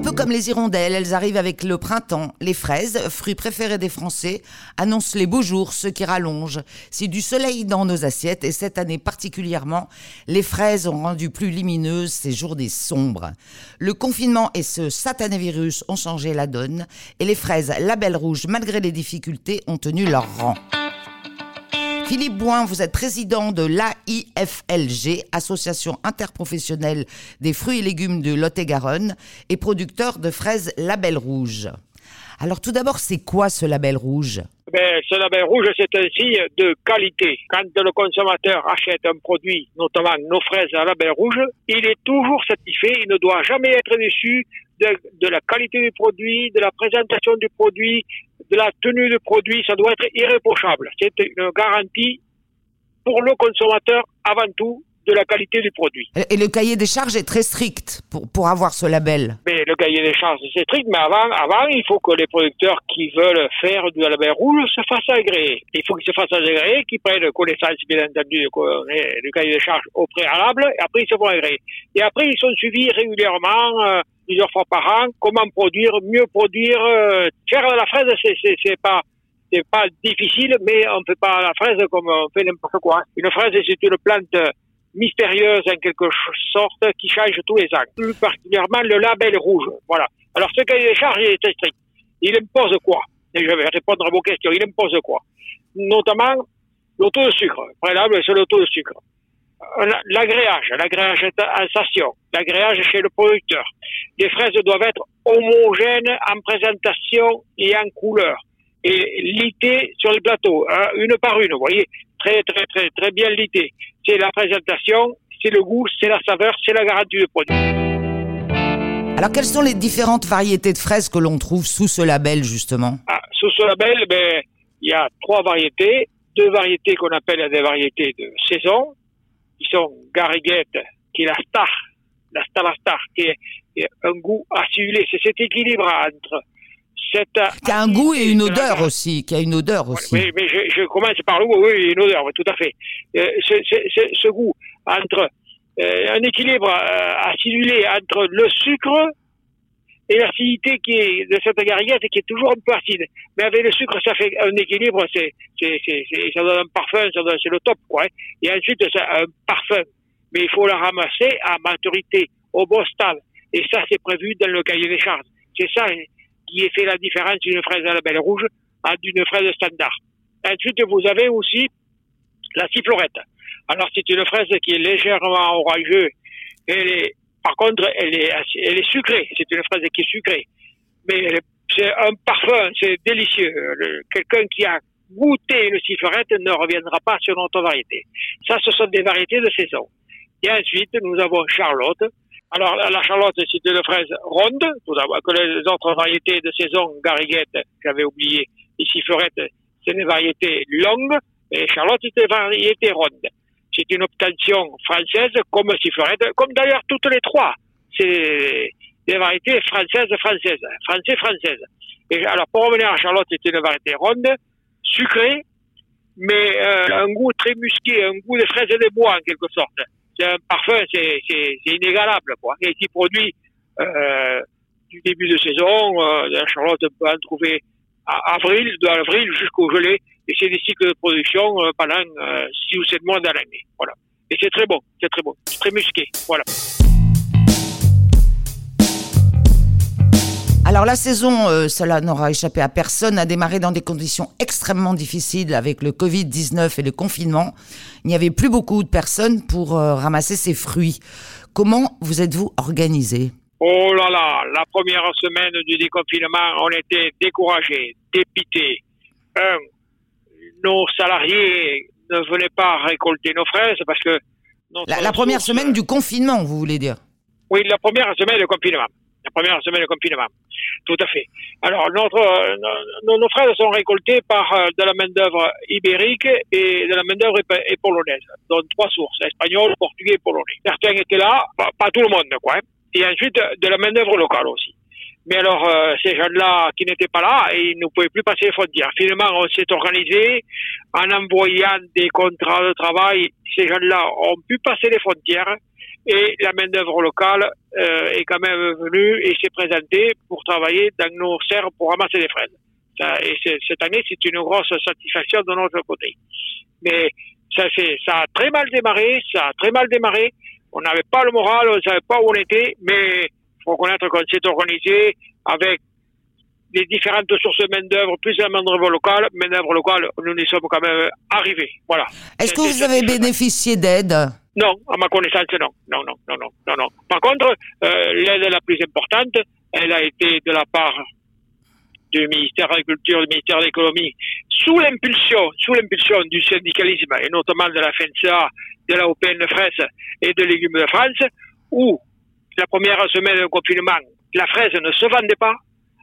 un peu comme les hirondelles, elles arrivent avec le printemps. Les fraises, fruits préférés des Français, annoncent les beaux jours, ceux qui rallongent. C'est du soleil dans nos assiettes et cette année particulièrement, les fraises ont rendu plus lumineuses ces journées sombres. Le confinement et ce satané virus ont changé la donne et les fraises Label Rouge, malgré les difficultés, ont tenu leur rang. Philippe Boin, vous êtes président de l'AIFLG, Association interprofessionnelle des fruits et légumes de Lot-et-Garonne, et producteur de fraises Label Rouge. Alors tout d'abord, c'est quoi ce label rouge? Ben, ce label rouge, c'est un signe de qualité. Quand le consommateur achète un produit, notamment nos fraises à label rouge, il est toujours satisfait, il ne doit jamais être déçu de, de, la qualité du produit, de la présentation du produit, de la tenue du produit, ça doit être irréprochable. C'est une garantie pour le consommateur avant tout de la qualité du produit. Et le cahier des charges est très strict pour, pour avoir ce label Mais le cahier des charges, c'est strict, mais avant, avant, il faut que les producteurs qui veulent faire du label rouge se fassent agréer. Il faut qu'ils se fassent agréer, qu'ils prennent connaissance, bien entendu, du cahier des charges au préalable, et après, ils se font agréer. Et après, ils sont suivis régulièrement, euh, plusieurs fois par an, comment produire, mieux produire. Euh, faire la fraise, c'est pas c'est pas difficile, mais on fait pas la fraise comme on fait n'importe quoi. Une fraise, c'est une plante mystérieuse en quelque sorte qui change tous les ans. Plus particulièrement le label rouge. Voilà. Alors ce cahier des charges est strict. Il impose quoi? Et je vais répondre à vos questions. Il impose quoi? Notamment le taux de sucre. Préalable, c'est le taux de sucre. Euh, l'agréage, l'agréage en station, l'agréage chez le producteur. Les fraises doivent être homogènes en présentation et en couleur et litées sur le plateau, hein, une par une, vous voyez, très très très très bien litées c'est la présentation, c'est le goût, c'est la saveur, c'est la garantie du produit. Alors, quelles sont les différentes variétés de fraises que l'on trouve sous ce label, justement? Ah, Sous ce label, ben, il y a trois variétés. Deux variétés qu'on appelle des variétés de saison, qui sont Gariguette, qui est la star, la star, la star, qui est, un goût acidulé. C'est cet équilibre entre qui a un goût et une odeur aussi, qui a une odeur aussi. Oui, mais je, commence par le goût, oui, une odeur, tout à fait. Euh, ce goût entre euh, un équilibre euh, acidulé entre le sucre et l'acidité qui est de cette gariguette qui est toujours un peu acide. Mais avec le sucre, ça fait un équilibre, c'est, c'est, c'est, ça donne un parfum, c'est le top, quoi. Hein. Et ensuite, ça, un parfum. Mais il faut la ramasser à maturité, au bon stade. Et ça, c'est prévu dans le cahier des charges. C'est ça qui fait la différence d'une fraise à la belle rouge à d'une fraise standard. Ensuite, vous avez aussi la sifflorette. Alors, c'est une fraise qui est légèrement orageuse. Elle est, par contre, elle est, elle est sucrée. C'est une fraise qui est sucrée. Mais c'est un parfum, c'est délicieux. Quelqu'un qui a goûté une sifflorette ne reviendra pas sur notre variété. Ça, ce sont des variétés de saison. Et ensuite, nous avons Charlotte, alors, la Charlotte, c'est une fraise ronde, tout d'abord, que les autres variétés de saison, Gariguette, j'avais oublié, et Sifflorette, c'est des variétés longues, et Charlotte, c'est des variétés rondes. C'est une obtention française, comme Sifflorette, comme d'ailleurs toutes les trois. C'est des variétés françaises, françaises, français, françaises. Et alors, pour revenir à Charlotte, c'est une variété ronde, sucrée, mais euh, un goût très musqué, un goût de fraises et de bois, en quelque sorte un parfum, c'est inégalable, quoi. Et qui produit euh, du début de saison, euh, la Charlotte peut en trouver à avril, de avril jusqu'au gelé, et c'est des cycles de production euh, pendant euh, six ou sept mois dans l'année. Voilà. Et c'est très bon, c'est très bon, c'est très musqué. Voilà. Alors la saison, euh, cela n'aura échappé à personne, a démarré dans des conditions extrêmement difficiles avec le Covid-19 et le confinement. Il n'y avait plus beaucoup de personnes pour euh, ramasser ces fruits. Comment vous êtes-vous organisé? Oh là là, la première semaine du déconfinement, on était découragés, dépités. Un, nos salariés ne venaient pas récolter nos fraises parce que... La, première semaine du confinement, vous voulez dire? Oui, la première semaine du confinement première semaine de confinement. Tout à fait. Alors, euh, nos, nos, fraises sont récoltés par euh, de la main-d'œuvre ibérique et de la main-d'œuvre polonaise, donc trois sources, espagnol, portugais et polonais. Certains étaient là, pas, tout le monde, quoi. Hein. Et ensuite, de la main-d'œuvre locale aussi. Mais alors, euh, ces gens-là qui n'étaient pas là, ils ne pouvaient plus passer les frontières. Finalement, on s'est organisé en envoyant des contrats de travail. Ces gens-là ont pu passer les frontières et la main-d'œuvre locale euh, est quand même venue et s'est présentée pour travailler dans nos serres pour ramasser des fraises. Ça, et cette année, c'est une grosse satisfaction de notre côté. Mais ça, ça a très mal démarré, ça a très mal démarré. On n'avait pas le moral, on ne savait pas où on était, mais il faut reconnaître qu'on s'est organisé avec les différentes sources de main-d'œuvre, plus la main-d'œuvre locale, main-d'œuvre locale, nous y sommes quand même arrivés. Voilà. Est-ce que vous avez bénéficié d'aide? Non, à ma connaissance, non. Non, non, non, non, non, non. Par contre, euh, l'aide la plus importante, elle a été de la part du ministère de l'Agriculture, du ministère de l'Économie, sous l'impulsion, sous l'impulsion du syndicalisme, et notamment de la FNCA, de la OPN de fraises et de légumes de France, où la première semaine de confinement, la fraise ne se vendait pas,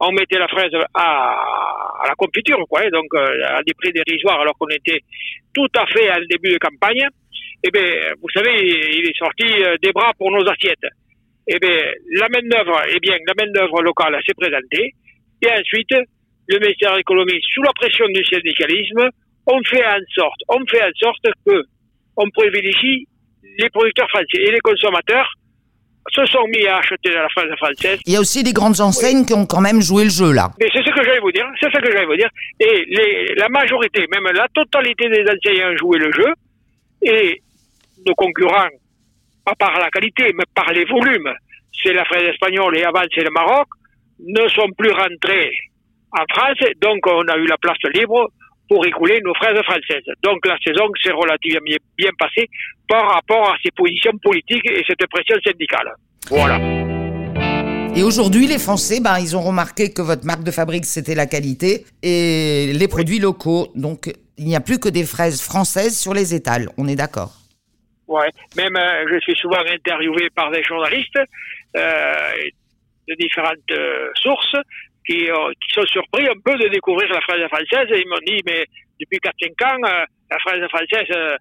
on mettait la fraise à, la confiture, quoi, donc euh, à des prix dérisoires, alors qu'on était tout à fait à début de campagne. Eh bien, vous savez, il est sorti euh, des bras pour nos assiettes. Eh bien, la main d'œuvre, eh bien, la main d'œuvre locale s'est présentée, et ensuite, le ministère de l'économie, sous la pression du syndicalisme, on fait en sorte, on fait en sorte que on privilégie les producteurs français et les consommateurs se sont mis à acheter de la fraise française. Il y a aussi des grandes enseignes qui ont quand même joué le jeu là. Mais c'est ce que j'allais vous dire, c'est ce que j'allais vous dire. Et les, la majorité, même la totalité des enseignes ont joué le jeu. Et nos concurrents, pas par la qualité, mais par les volumes, c'est la fraise espagnole et avant c'est le Maroc, ne sont plus rentrés en France. Donc on a eu la place libre pour écouler nos fraises françaises. Donc la saison s'est relativement bien passée par rapport à ces positions politiques et cette pression syndicale. Voilà. Et aujourd'hui, les Français, ben, ils ont remarqué que votre marque de fabrique, c'était la qualité et les produits locaux. Donc, il n'y a plus que des fraises françaises sur les étals. On est d'accord? Ouais. Même, euh, je suis souvent interviewé par des journalistes euh, de différentes euh, sources qui, euh, qui, sont surpris un peu de découvrir la fraise française. Et ils m'ont dit mais depuis 4-5 ans la fraise française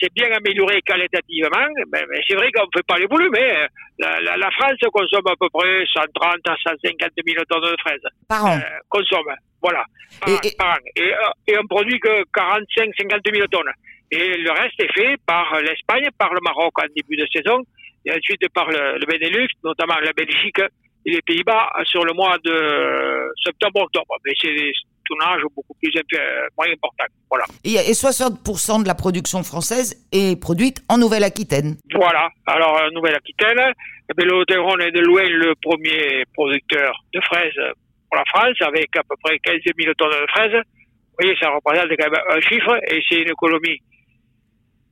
s'est bien améliorée qualitativement. Mais, mais c'est vrai qu'on ne fait pas les volumes mais la, la, la, France consomme à peu près 130 à 150 000 tonnes de fraises. Par an. Consomme. Voilà. Par, et, et... Par an. Et, et on produit que 45 50 000 tonnes et le reste est fait par l'Espagne par le Maroc en début de saison et ensuite par le, le Benelux notamment la Belgique et les Pays-Bas sur le mois de septembre-octobre. Mais c'est des tonnages beaucoup plus moins importants. Voilà. Et, 60% de la production française est produite en Nouvelle-Aquitaine. Voilà. Alors, en Nouvelle-Aquitaine, le Haut-Rhône est de loin le premier producteur de fraises pour la France, avec à peu près 15 000 tonnes de fraises. Vous voyez, ça représente quand même un chiffre et c'est une économie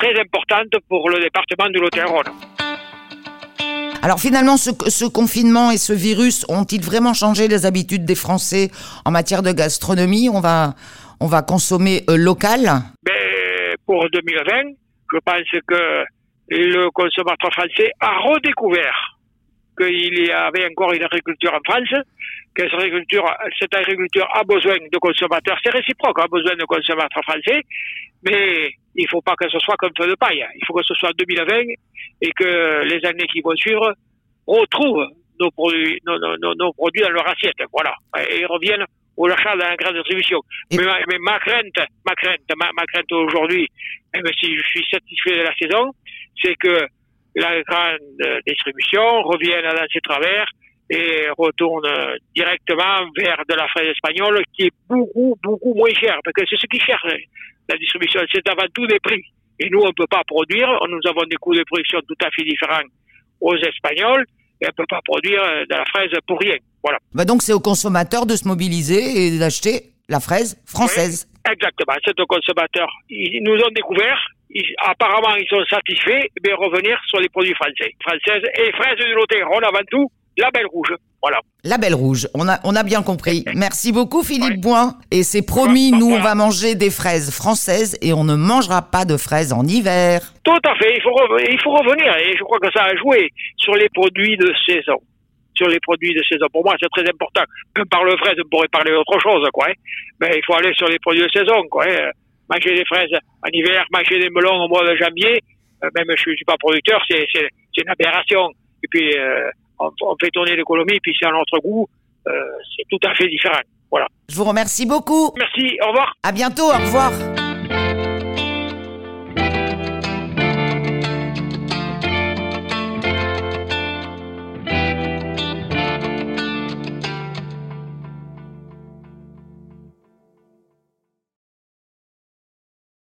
très importante pour le département de Lot-et-Garonne. Alors finalement, ce, ce, confinement et ce virus ont-ils vraiment changé les habitudes des Français en matière de gastronomie? On va, on va consommer euh, local? Ben, Pour 2020, je pense que le consommateur français a redécouvert qu'il y avait encore une agriculture en France, que cette agriculture, cette agriculture a besoin de consommateurs, c'est réciproque, a besoin de consommateurs français, mais il ne faut pas que ce soit comme feu de paille. Il faut que ce soit 2020 et que les années qui vont suivre retrouvent nos produits, nos, nos, nos produits dans leur assiette. Voilà. Et reviennent au achat dans la grande distribution. Mais, ma, mais, ma, crainte, ma crainte, ma, ma crainte aujourd'hui, même si je suis satisfait de la saison, c'est que la grande distribution revienne dans ses travers et retourne directement vers de la fraise espagnole qui est beaucoup, beaucoup moins chère. Parce que c'est ce qui cherche la distribution. C'est avant tout des prix. Et nous, on ne peut pas produire. Nous avons des coûts de production tout à fait différents aux Espagnols. Et on ne peut pas produire de la fraise pour rien. Voilà. Bah donc, c'est aux consommateurs de se mobiliser et d'acheter la fraise française. Oui, exactement. C'est aux consommateurs. Ils nous ont découvert. Ils, apparemment, ils sont satisfaits. Mais revenir sur les produits français. Françaises et fraises du Lot-et-Garonne avant tout. La Belle Rouge. Voilà. La Belle Rouge, on a, on a bien compris. Merci beaucoup Philippe ouais. Boin. Et c'est promis, nous on va manger des fraises françaises et on ne mangera pas de fraises en hiver. Tout à fait, il faut, il faut revenir et je crois que ça a joué sur les produits de saison. Sur les produits de saison. Pour moi, c'est très important. Par le fraise, on pourrait parler d'autre chose, quoi. Hein. Mais il faut aller sur les produits de saison, quoi. Hein. Manger des fraises en hiver, manger des melons au mois de janvier, euh, même je ne suis pas producteur, c'est une aberration. Et puis, euh, on, on fait tourner l'économie, puis c'est à notre goût, euh, c'est tout à fait différent. Voilà. Je vous remercie beaucoup. Merci, au revoir. À bientôt, au revoir.